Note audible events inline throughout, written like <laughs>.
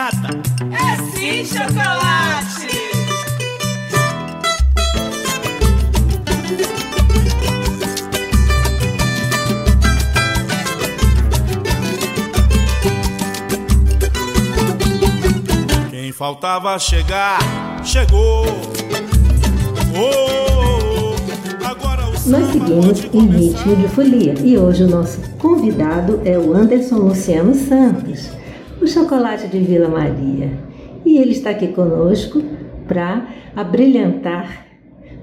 É nada. É sim chocolate! Quem faltava chegar, chegou. Oh, agora o Nós seguimos em ritmo de folia e hoje o nosso convidado é o Anderson Luciano Santos, chocolate de Vila Maria. E ele está aqui conosco para abrilhantar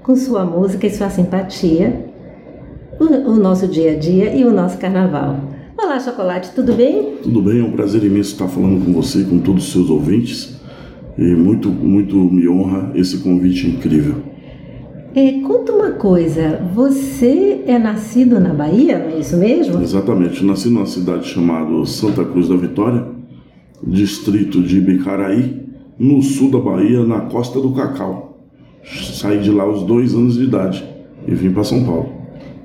com sua música e sua simpatia o, o nosso dia a dia e o nosso carnaval. Olá, chocolate, tudo bem? Tudo bem, é um prazer imenso estar falando com você, com todos os seus ouvintes. E muito, muito me honra esse convite incrível. É, conta uma coisa, você é nascido na Bahia, não é isso mesmo? Exatamente, nasci numa cidade chamada Santa Cruz da Vitória, distrito de Bicaraí, no sul da Bahia, na costa do Cacau. Saí de lá aos dois anos de idade e vim para São Paulo.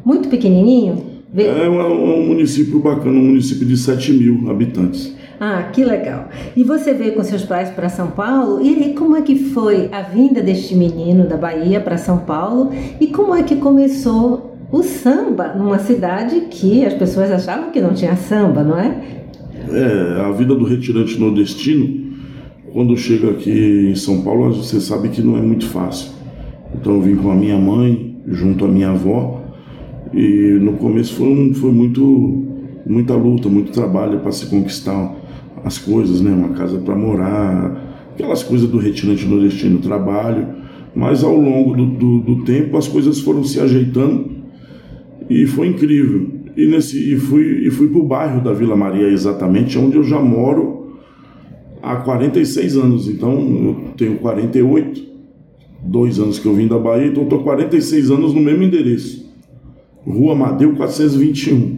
Muito pequenininho? É um, um município bacana, um município de 7 mil habitantes. Ah, que legal. E você veio com seus pais para São Paulo? E aí, como é que foi a vinda deste menino da Bahia para São Paulo? E como é que começou o samba numa cidade que as pessoas achavam que não tinha samba, não é? É, a vida do retirante nordestino, quando chega aqui em São Paulo, você sabe que não é muito fácil. Então eu vim com a minha mãe, junto à minha avó, e no começo foi, um, foi muito, muita luta, muito trabalho para se conquistar as coisas, né? Uma casa para morar, aquelas coisas do retirante nordestino, trabalho. Mas ao longo do, do, do tempo as coisas foram se ajeitando e foi incrível. E, nesse, e fui, e fui para o bairro da Vila Maria, exatamente, onde eu já moro há 46 anos. Então, eu tenho 48, dois anos que eu vim da Bahia, então estou 46 anos no mesmo endereço. Rua Amadeu 421.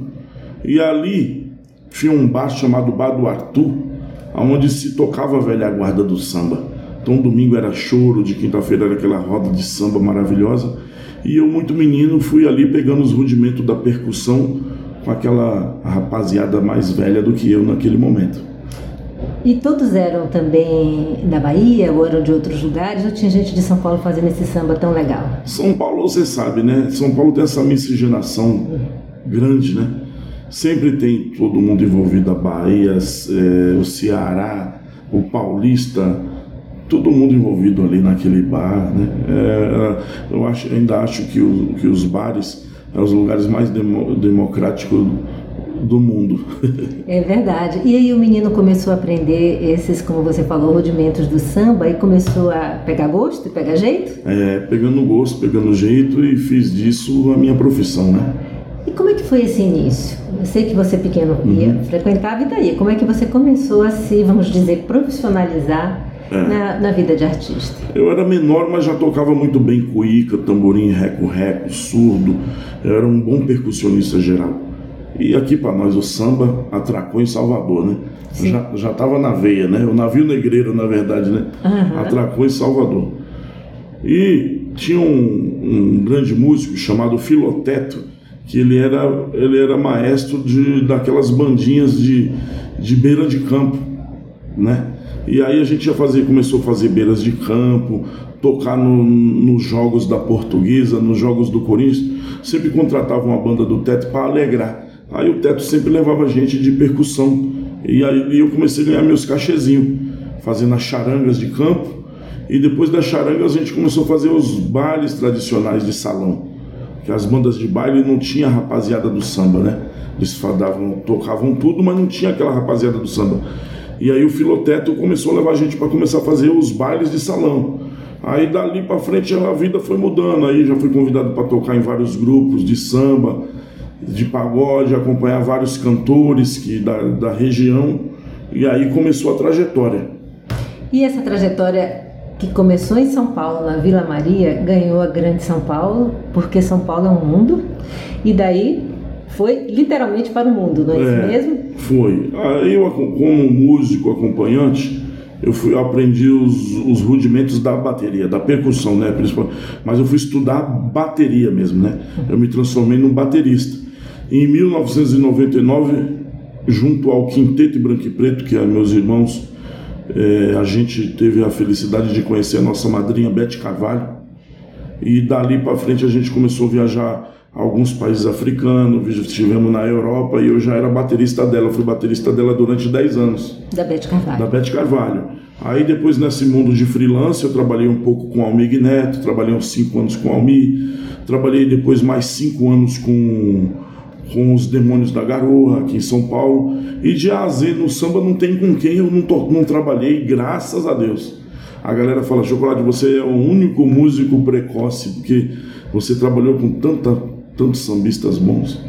E ali tinha um bar chamado Bar do Arthur, onde se tocava a velha guarda do samba. Então domingo era choro, de quinta-feira era aquela roda de samba maravilhosa. E eu, muito menino, fui ali pegando os rudimentos da percussão com aquela rapaziada mais velha do que eu naquele momento. E todos eram também da Bahia ou eram de outros lugares? Ou tinha gente de São Paulo fazendo esse samba tão legal? São Paulo, você sabe, né? São Paulo tem essa miscigenação grande, né? Sempre tem todo mundo envolvido, a Bahia, eh, o Ceará, o Paulista, todo mundo envolvido ali naquele bar, né? Eh, eu acho, ainda acho que, o- que os bares são os lugares mais demo- democráticos do mundo. <laughs> É verdade. E aí o menino começou a aprender esses, como você falou, rudimentos do samba e começou a pegar gosto e pegar jeito? Eh, pegando gosto, pegando jeito e fiz disso a minha profissão, né? E como é que foi esse início? Eu sei que você pequeno ia, frequentava e daí? Como é que você começou a se, vamos dizer, profissionalizar na, na vida de artista? Eu era menor, mas já tocava muito bem cuíca, tamborim, reco-reco, surdo. Eu era um bom percussionista geral. E aqui para nós o samba atracou em Salvador, né? Já, já tava na veia, né? O navio negreiro, na verdade, né? Atracou em Salvador. E tinha um, um grande músico chamado Filoteto, que ele era, ele era maestro de, daquelas bandinhas de, de beira de campo, né? E aí a gente já fazia, começou a fazer beiras de campo, tocar no- nos jogos da Portuguesa, nos jogos do Corinthians, sempre contratava uma banda do Teto para alegrar. Aí o Teto sempre levava gente de percussão. E aí eu comecei a ganhar meus cachezinhos, fazendo as charangas de campo. E depois das charangas a gente começou a fazer os bailes tradicionais de salão. Que as bandas de baile não tinha a rapaziada do samba, né? Eles fadavam, tocavam tudo, mas não tinha aquela rapaziada do samba. E aí o Filoteto começou a levar a gente para começar a fazer os bailes de salão. Aí dali para frente a vida foi mudando. Aí já fui convidado para tocar em vários grupos de samba, de pagode, acompanhar vários cantores que da, da região. E aí começou a trajetória. E essa trajetória que começou em São Paulo, na Vila Maria, ganhou a Grande São Paulo, porque São Paulo é um mundo, e daí foi literalmente para o mundo, não é, isso mesmo? Foi. Aí eu, como músico acompanhante, eu fui aprendi os, os rudimentos da bateria, da percussão, né, principal. Mas eu fui estudar bateria mesmo, né? Eu me transformei num baterista. Em 1999, junto ao Quinteto Branco e Preto, que é meus irmãos, é, a gente teve a felicidade de conhecer a nossa madrinha Beth Carvalho. E dali para frente a gente começou a viajar alguns países africanos, estivemos na Europa e eu já era baterista dela, fui baterista dela durante 10 anos. Da Beth Carvalho. Da Beth Carvalho. Aí depois nesse mundo de freelance eu trabalhei um pouco com Almir Neto, trabalhei uns 5 anos com Almir, trabalhei depois mais 5 anos com com os Demônios da Garoa, aqui em São Paulo. E de A a Z no samba não tem com quem eu não, to, não trabalhei, graças a Deus. A galera fala, Chocolate, você é o único músico precoce, porque você trabalhou com tanta, tantos sambistas bons.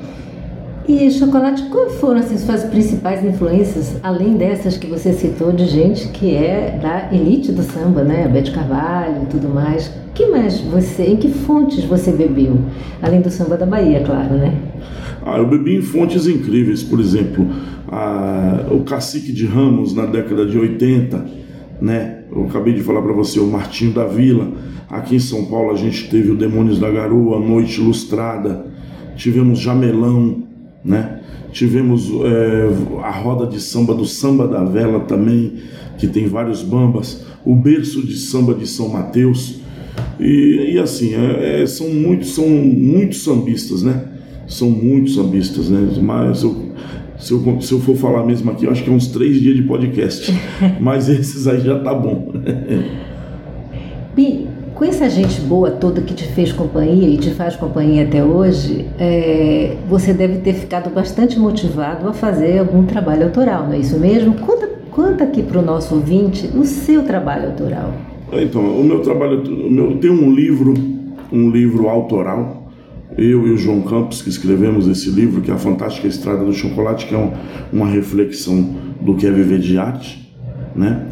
E Chocolate, quais foram assim, suas principais influências, além dessas que você citou, de gente que é da elite do samba, né? Bete Carvalho e tudo mais. que mais você, em que fontes você bebeu? Além do samba da Bahia, claro, né? Ah, eu bebi em fontes incríveis, por exemplo, a, o Cacique de Ramos na década de 80, né? Eu acabei de falar para você, o Martinho da Vila. Aqui em São Paulo a gente teve o Demônios da Garoa, Noite Ilustrada, tivemos Jamelão, né? Tivemos é, a roda de samba do Samba da Vela também, que tem vários bambas, o berço de samba de São Mateus. E, e assim, é, é, são muitos são muitos sambistas, né? são muitos sambistas, né? Mas eu, se, eu, se eu for falar mesmo aqui, eu acho que é uns três dias de podcast. <laughs> Mas esses aí já tá bom. Bi, com essa gente boa toda que te fez companhia e te faz companhia até hoje, é, você deve ter ficado bastante motivado a fazer algum trabalho autoral, não é isso mesmo? Conta, conta aqui para o nosso ouvinte o seu trabalho autoral. Então, o meu trabalho, o meu, tem um livro, um livro autoral eu e o João Campos que escrevemos esse livro, que é a Fantástica Estrada do Chocolate, que é um, uma reflexão do que é viver de arte, né?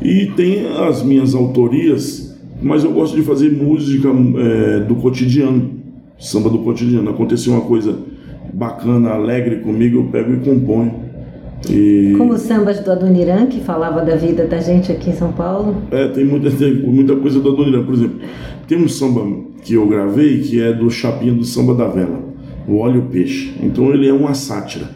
E tem as minhas autorias, mas eu gosto de fazer música é, do cotidiano, samba do cotidiano. Aconteceu uma coisa bacana, alegre comigo, eu pego e componho. E... Como os sambas do Adoniran, que falava da vida da gente aqui em São Paulo? É, tem muita, tem muita coisa do Adoniran. Por exemplo, tem um samba que eu gravei que é do Chapinha do Samba da Vela, o Óleo Peixe. Então ele é uma sátira.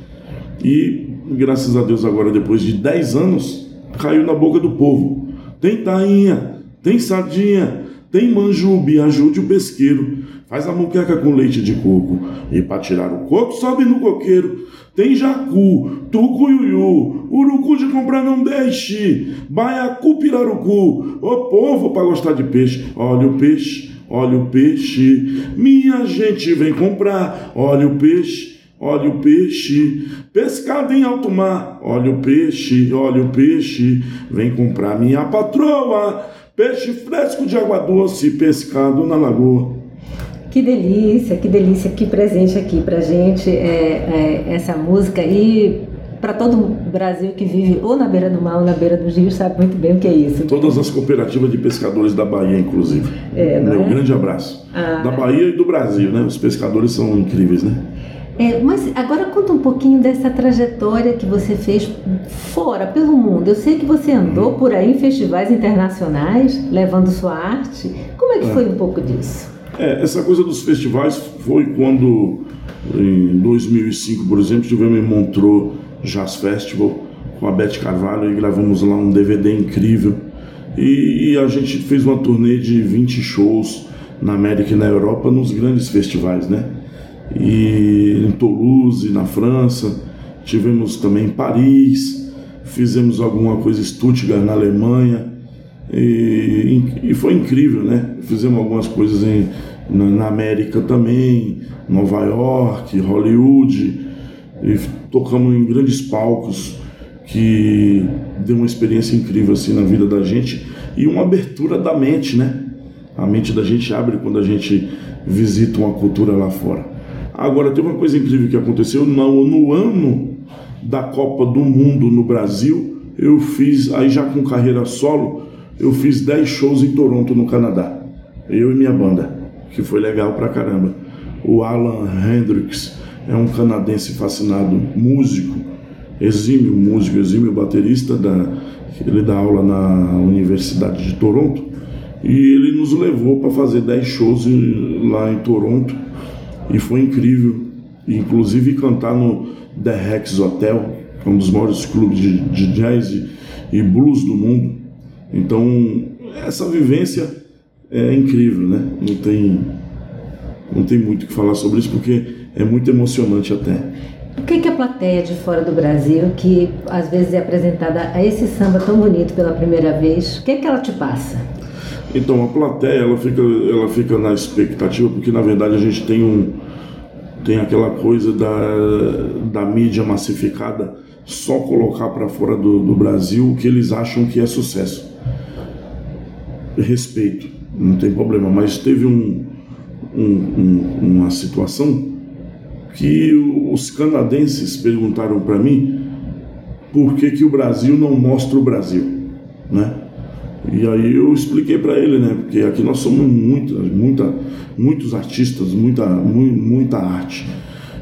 E graças a Deus agora, depois de 10 anos, caiu na boca do povo. Tem tainha, tem sardinha, tem manjubi, ajude o pesqueiro. Faz a muqueca com leite de coco. E para tirar o coco, sobe no coqueiro. Tem jacu, tucuiuiu, urucu de comprar não deixe. Baiacu, pirarucu. Ô povo para gostar de peixe. Olha o peixe, olha o peixe. Minha gente vem comprar. Olha o peixe. Olha o peixe, pescado em alto mar. Olha o peixe, olha o peixe, vem comprar minha patroa. Peixe fresco de água doce, pescado na lagoa. Que delícia, que delícia, que presente aqui pra gente é, é essa música e para todo o Brasil que vive ou na beira do mar ou na beira dos rios sabe muito bem o que é isso. Todas as cooperativas de pescadores da Bahia, inclusive. É, Meu é? grande abraço. Ah. Da Bahia e do Brasil, né? Os pescadores são incríveis, né? É, mas agora conta um pouquinho dessa trajetória que você fez fora, pelo mundo. Eu sei que você andou por aí em festivais internacionais, levando sua arte. Como é que é. foi um pouco disso? É, essa coisa dos festivais foi quando, em 2005, por exemplo, tivemos em Montreux Jazz Festival com a Beth Carvalho e gravamos lá um DVD incrível. E, e, a gente fez uma turnê de 20 shows na América e na Europa nos grandes festivais, né? E em Toulouse, na França, tivemos também em Paris, fizemos alguma coisa em Stuttgart, na Alemanha. E, e, foi incrível, né? Fizemos algumas coisas em, na, América também, Nova York, Hollywood, tocamos em grandes palcos que deu uma experiência incrível assim na vida da gente e uma abertura da mente, né? A mente da gente abre quando a gente visita uma cultura lá fora. Agora, tem uma coisa incrível que aconteceu no, no ano da Copa do Mundo no Brasil eu fiz, aí já com carreira solo, eu fiz 10 shows em Toronto, no Canadá. Eu e minha banda, que foi legal pra caramba. O Alan Hendricks é um canadense fascinado, músico, exímio músico, exímio baterista, da, ele dá aula na Universidade de Toronto. E ele nos levou para fazer 10 shows lá em Toronto e foi incrível. Inclusive cantar no The Rex Hotel, que é um dos maiores clubes de, de jazz e, e blues do mundo. Então, essa vivência é incrível, né? Não tem, não tem muito o que falar sobre isso porque é muito emocionante até. O que, que a plateia de fora do Brasil, que às vezes é apresentada a esse samba tão bonito pela primeira vez, o que, que ela te passa? Então a plateia ela fica, ela fica na expectativa porque na verdade a gente tem um tem aquela coisa da, da mídia massificada só colocar para fora do, do Brasil o que eles acham que é sucesso. Respeito, não tem problema, mas teve um, um, um uma situação que os canadenses perguntaram para mim por que, que o Brasil não mostra o Brasil, né? E aí eu expliquei para ele, né? Porque aqui nós somos muita, muita, muitos artistas, muita, muita arte.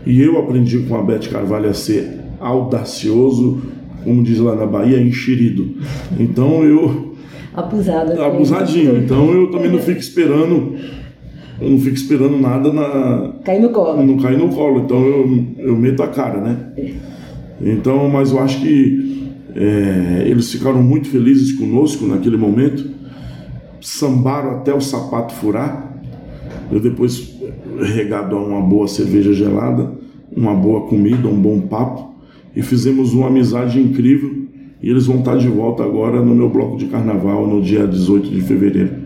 E eu aprendi com a Beth Carvalho a ser audacioso, como diz lá na Bahia, enxerido. Então eu Abusado. assim. abusadinho. Então eu também não fico esperando, eu não fico esperando nada na Cair no colo. não cair no colo. Então eu, eu meto a cara, né? Então, mas eu acho que é, eles ficaram muito felizes conosco naquele momento, sambaram até o sapato furar. Eu depois, regado a uma boa cerveja gelada, uma boa comida, um bom papo, e fizemos uma amizade incrível. E eles vão estar de volta agora no meu bloco de carnaval, no dia 18 de fevereiro.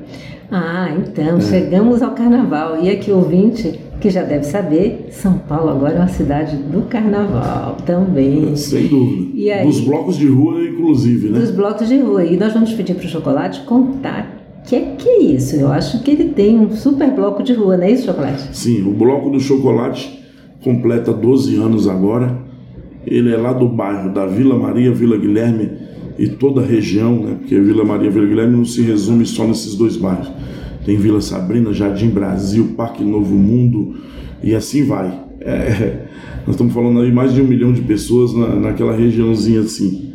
Ah, É. então, chegamos ao carnaval. E aqui, ouvinte, que já deve saber, São Paulo agora é uma cidade do carnaval também. Sem dúvida. E aí? Dos blocos de rua, inclusive, né? Dos blocos de rua. E nós vamos pedir para o Chocolate contar o que é que é isso. Eu acho que ele tem um super bloco de rua, não é isso, Chocolate? Sim, o Bloco do Chocolate completa 12 anos agora. Ele é lá do bairro da Vila Maria, Vila Guilherme e toda a região, né? Porque Vila Maria e Vila Guilherme não se resume só nesses dois bairros. Tem Vila Sabrina, Jardim Brasil, Parque Novo Mundo e assim vai. É, <laughs> nós estamos falando aí mais de um milhão de pessoas na, naquela regiãozinha assim,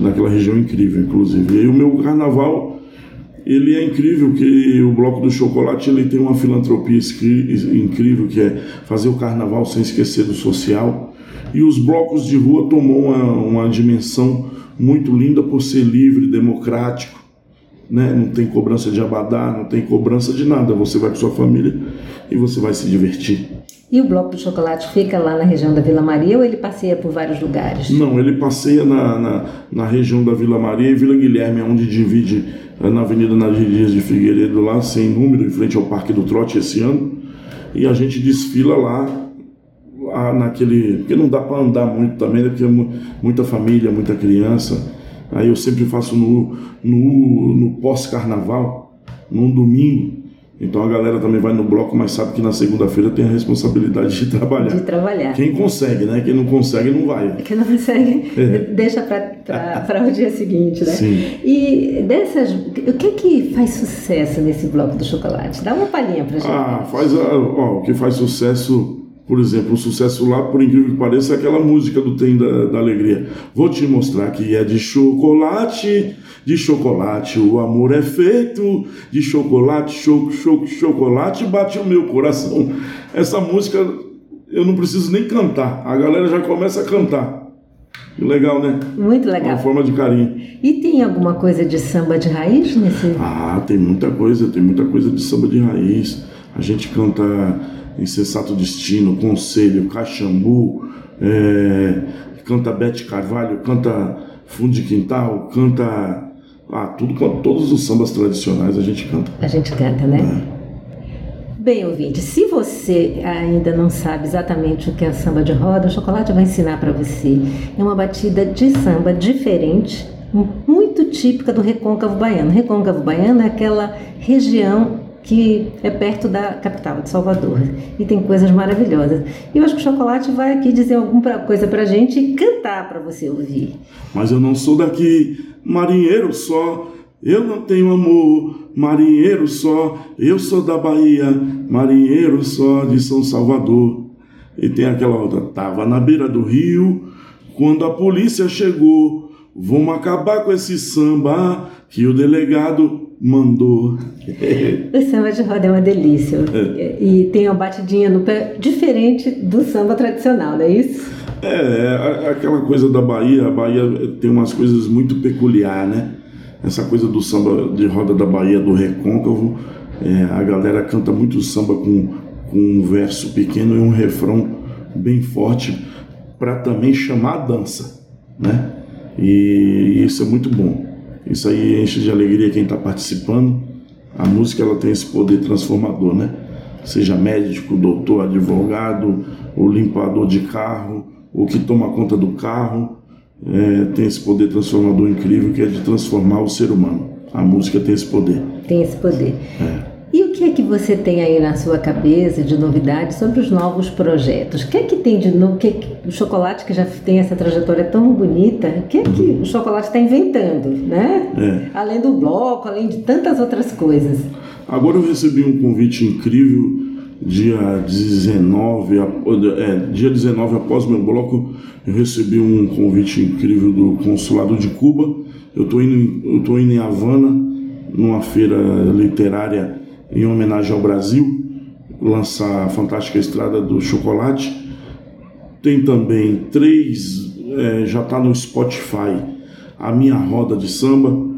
naquela região incrível, inclusive. E aí o meu carnaval ele é incrível que o Bloco do Chocolate ele tem uma filantropia incrível que é fazer o carnaval sem esquecer do social e os blocos de rua tomou uma, uma dimensão muito linda por ser livre, democrático, né? Não tem cobrança de abadá, não tem cobrança de nada. Você vai com sua família e você vai se divertir. E o bloco do chocolate fica lá na região da Vila Maria ou ele passeia por vários lugares? Não, ele passeia na, na, na região da Vila Maria e Vila Guilherme, onde divide é, na Avenida Nadir Dias de Figueiredo, lá sem número, em frente ao Parque do Trote esse ano. E a gente desfila lá, lá naquele. Porque não dá para andar muito também, né? Porque é mu- muita família, muita criança. Aí eu sempre faço no, no, no pós-carnaval, num domingo. Então a galera também vai no bloco, mas sabe que na segunda-feira tem a responsabilidade de trabalhar. De trabalhar. Quem consegue, né? Quem não consegue não vai. <laughs> Que não consegue, deixa para o dia seguinte, né? Sim. E dessas, o que que faz sucesso nesse bloco do chocolate? Dá uma palhinha pra gente. Ah, faz a, ó, o que faz sucesso, por exemplo, o sucesso lá, por incrível que pareça, é aquela música do Tem da, da Alegria. Vou te mostrar que é de chocolate, de chocolate, o amor é feito de chocolate, choco, choco, chocolate, bate o meu coração. Essa música eu não preciso nem cantar, a galera já começa a cantar. Que legal, né? Muito Uma legal. forma de carinho. E tem alguma coisa de samba de raiz nesse? Ah, tem muita coisa, tem muita coisa de samba de raiz. A gente canta Insensato Destino, Conselho, Caxambu, é, canta Bete Carvalho, canta Fundo de Quintal, canta. Ah, tudo, quanto- todos os sambas tradicionais a gente canta. A gente canta, né? Bem, ouvinte, se você ainda não sabe exatamente o que é samba de roda, o Chocolate vai ensinar para você. É uma batida de samba diferente, muito típica do recôncavo baiano. Recôncavo baiano é aquela região que é perto da capital, de Salvador. E tem coisas maravilhosas. E eu acho que o Chocolate vai aqui dizer alguma coisa pra gente e cantar para você ouvir. Mas eu não sou daqui, marinheiro só. Eu não tenho amor, marinheiro só. Eu sou da Bahia, marinheiro só de São Salvador. E tem aquela outra, tava na beira do rio, quando a polícia chegou. Vamos acabar com esse samba que o delegado mandou. O samba de roda é uma delícia. E tem uma batidinha no pé diferente do samba tradicional, não é isso? É, a- aquela coisa da Bahia, a Bahia tem umas coisas muito peculiar, né? Essa coisa do samba de roda da Bahia, do recôncavo, é, a galera canta muito samba com, com um verso pequeno e um refrão bem forte para também chamar a dança, né? E isso é muito bom. Isso aí enche de alegria quem está participando. A música ela tem esse poder transformador, né? Seja médico, doutor, advogado, o limpador de carro, o que toma conta do carro, é, tem esse poder transformador incrível que é de transformar o ser humano. A música tem esse poder. Tem esse poder. É. O que é que você tem aí na sua cabeça de novidades sobre os novos projetos? O que é que tem de novo? O que é que- o chocolate que já tem essa trajetória tão bonita, o que é que o chocolate está inventando, né? É. Além do bloco, além de tantas outras coisas. Agora eu recebi um convite incrível dia 19, ap- é, dia 19 após meu bloco, eu recebi um convite incrível do consulado de Cuba. Eu estou indo, eu tô indo em Havana, numa feira literária em homenagem ao Brasil, lançar a fantástica Estrada do Chocolate. Tem também três, é, já está no Spotify, a minha roda de samba,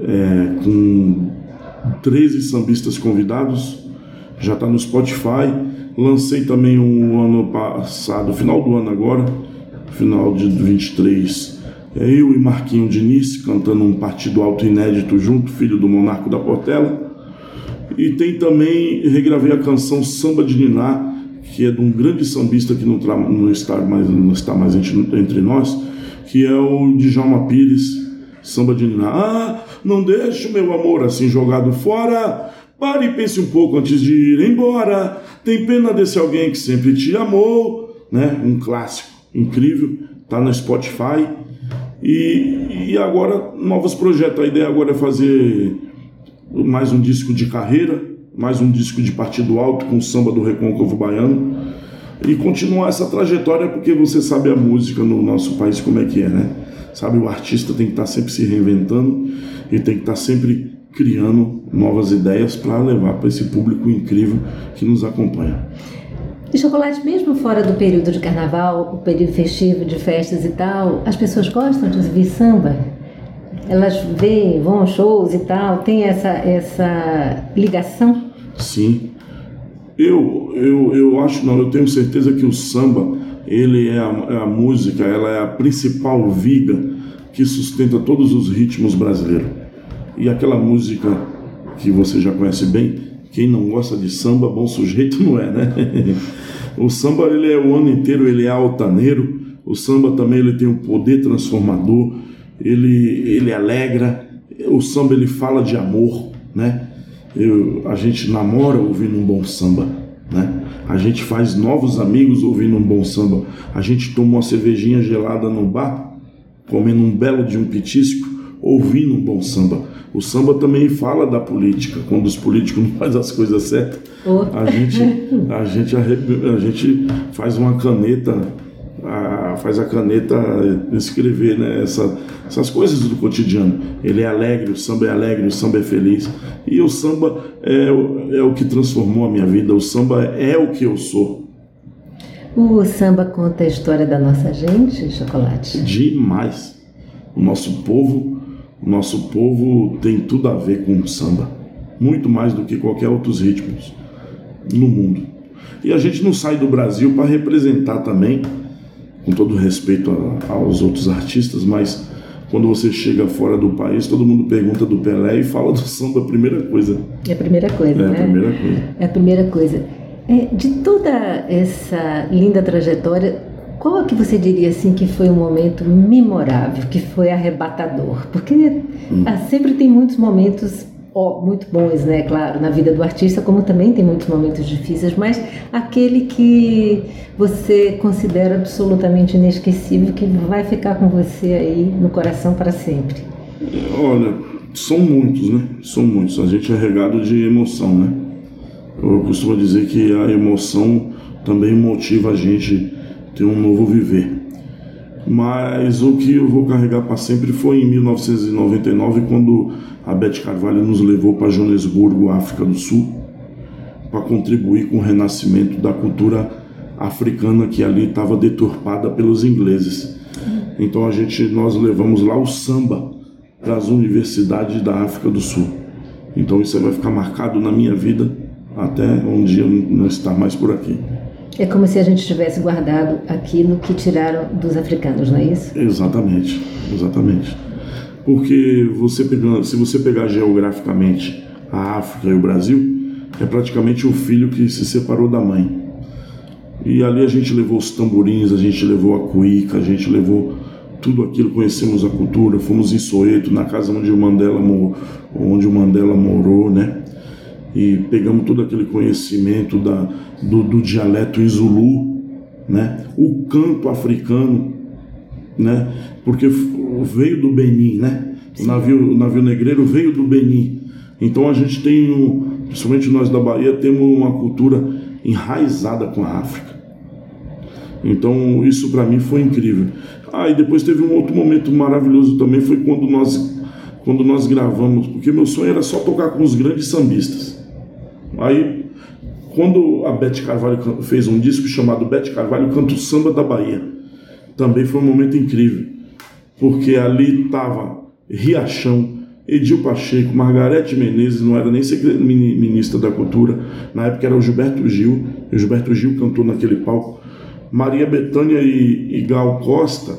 é, com 13 sambistas convidados, já está no Spotify. Lancei também um ano passado, final do ano agora, final de 23, é eu e Marquinho Diniz cantando um partido alto inédito junto, filho do Monarco da Portela. E tem também, regravei a canção Samba de Niná, que é de um grande sambista que não, não está mais, não está mais entre, nós, que é o Djalma Pires, Samba de Niná. Ah, não deixe meu amor assim jogado fora. Pare e pense um pouco antes de ir embora. Tem pena desse alguém que sempre te amou, né? Um clássico incrível, tá no Spotify. E, e agora novos projetos. A ideia agora é fazer mais um disco de carreira, mais um disco de partido alto com samba do Recôncavo Baiano e continuar essa trajetória porque você sabe a música no nosso país como é que é, né? Sabe, o artista tem que estar sempre se reinventando e tem que estar sempre criando novas ideias para levar para esse público incrível que nos acompanha. E chocolate, mesmo fora do período de carnaval, o período festivo de festas e tal, as pessoas gostam de ouvir samba? Elas veem, vão shows e tal, tem essa, essa ligação? Sim. Eu, eu, eu acho não, eu tenho certeza que o samba, ele é a, é a música, ela é a principal viga que sustenta todos os ritmos brasileiros. E aquela música que você já conhece bem, quem não gosta de samba, bom sujeito não é, né? <laughs> o samba ele é o ano inteiro, ele é altaneiro. O samba também ele tem um poder transformador. Ele ele alegra. O samba ele fala de amor, né? Eu, a gente namora ouvindo um bom samba, né? A gente faz novos amigos ouvindo um bom samba. A gente toma uma cervejinha gelada no bar, comendo um belo de um petisco, ouvindo um bom samba. O samba também fala da política, quando os políticos <laughs> não fazem as coisas certas. A gente, a gente, a gente faz uma caneta, a- faz a caneta escrever né, essa, essas coisas do cotidiano. Ele é alegre, o samba é alegre, o samba é feliz. E o samba é, é o que transformou a minha vida, o samba é o que eu sou. O samba conta a história da nossa gente, chocolate? Demais. O nosso povo, o nosso povo tem tudo a ver com o samba. Muito mais do que qualquer outros ritmos no mundo. E a gente não sai do Brasil para representar também, com todo respeito a- aos outros artistas, mas quando você chega fora do país, todo mundo pergunta do Pelé e fala do samba, a primeira coisa. É a primeira coisa, É a né? primeira coisa. É a primeira coisa. É, de toda essa linda trajetória, qual é que você diria assim que foi um momento memorável, que foi arrebatador? Porque Hum. ah, sempre tem muitos momentos ó, muito bons, né, claro, na vida do artista, como também tem muitos momentos difíceis, mas aquele que você considera absolutamente inesquecível, que vai ficar com você aí no coração para sempre? Olha, são muitos, né? São muitos. A gente é regado de emoção, né? Eu costumo dizer que a emoção também motiva a gente ter um novo viver. Mas o que eu vou carregar para sempre foi em 1999, quando a Beth Carvalho nos levou para Joanesburgo, África do Sul, para contribuir com o renascimento da cultura africana que ali estava deturpada pelos ingleses. Então a gente nós levamos lá o samba para as universidades da África do Sul. Então isso vai ficar marcado na minha vida até um dia não estar mais por aqui. É como se a gente tivesse guardado aquilo que tiraram dos africanos, não é isso? Exatamente, exatamente. Porque você pegando, se você pegar geograficamente a África e o Brasil, é praticamente o filho que se separou da mãe. E ali a gente levou os tamborins, a gente levou a cuíca, a gente levou tudo aquilo, conhecemos a cultura, fomos em Soeto, na casa onde o Mandela, onde o Mandela morou, né? E pegamos todo aquele conhecimento da, do, do dialeto Zulu, né? o canto africano, né? porque veio do Benin, né? o navio, o navio negreiro veio do Benin. Então a gente tem, principalmente nós da Bahia, temos uma cultura enraizada com a África. Então isso para mim foi incrível. Ah, e depois teve um outro momento maravilhoso também, foi quando nós quando nós gravamos, porque meu sonho era só tocar com os grandes sambistas. Aí, quando a Beth Carvalho fez um disco chamado Beth Carvalho Canta o Samba da Bahia, também foi um momento incrível, porque ali estava Riachão, Edil Pacheco, Margarete Menezes, não era nem ministra da Cultura, na época era o Gilberto Gil, o Gilberto Gil cantou naquele palco. Maria Bethânia e, e Gal Costa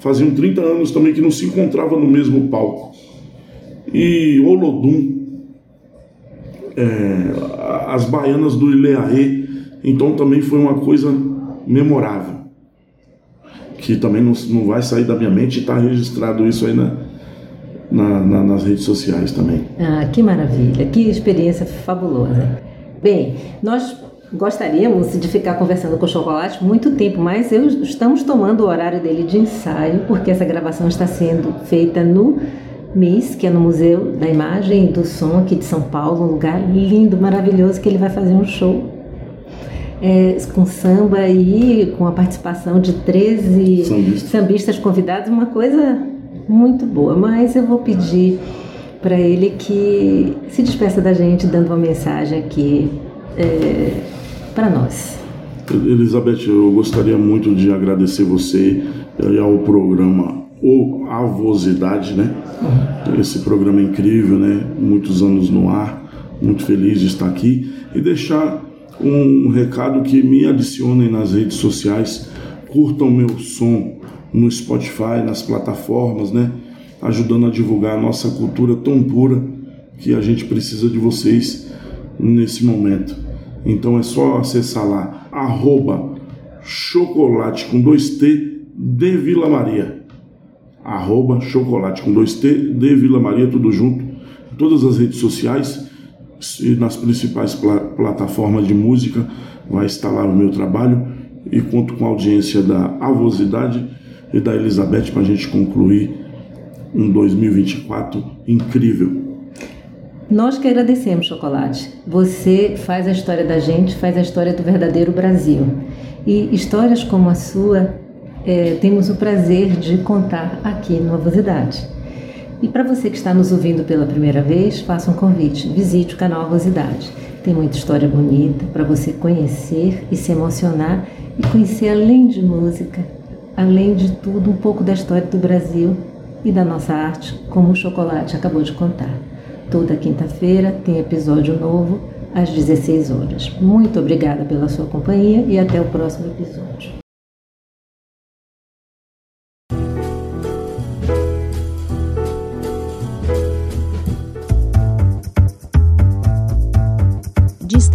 faziam 30 anos também que não se encontravam no mesmo palco. E Olodum, é, as baianas do Ileaê, então também foi uma coisa memorável, que também não, não vai sair da minha mente e está registrado isso aí na, na, na, nas redes sociais também. Ah, que maravilha, que experiência fabulosa. Bem, nós gostaríamos de ficar conversando com o Chocolate muito tempo, mas eu, estamos tomando o horário dele de ensaio, porque essa gravação está sendo feita no MIS, que é no Museu da Imagem e do Som aqui de São Paulo, um lugar lindo, maravilhoso, que ele vai fazer um show é, com samba e com a participação de 13 Sambista. sambistas convidados, uma coisa muito boa. Mas eu vou pedir para ele que se despeça da gente dando uma mensagem aqui é, para nós. Elizabeth, eu gostaria muito de agradecer você e ao programa ou Avosidade, né? Esse programa incrível, né? Muitos anos no ar, muito feliz de estar aqui e deixar um recado que me adicionem nas redes sociais, curtam meu som no Spotify, nas plataformas, né? Ajudando a divulgar a nossa cultura tão pura que a gente precisa de vocês nesse momento. Então é só acessar lá, arroba chocolate com dois T de Vila Maria arroba chocolate com dois T de Vila Maria, tudo junto, em todas as redes sociais e nas principais pla plataformas de música vai estar lá o meu trabalho e conto com a audiência da Avosidade e da Elizabeth para a gente concluir um 2024 incrível. Nós que agradecemos, Chocolate. Você faz a história da gente, faz a história do verdadeiro Brasil. E histórias como a sua é, temos o prazer de contar aqui no Avosidade. E para você que está nos ouvindo pela primeira vez, faça um convite, visite o canal Avosidade. Tem muita história bonita para você conhecer e se emocionar e conhecer além de música, além de tudo, um pouco da história do Brasil e da nossa arte, como o Chocolate acabou de contar. Toda quinta-feira tem episódio novo às 16 horas. Muito obrigada pela sua companhia e até o próximo episódio.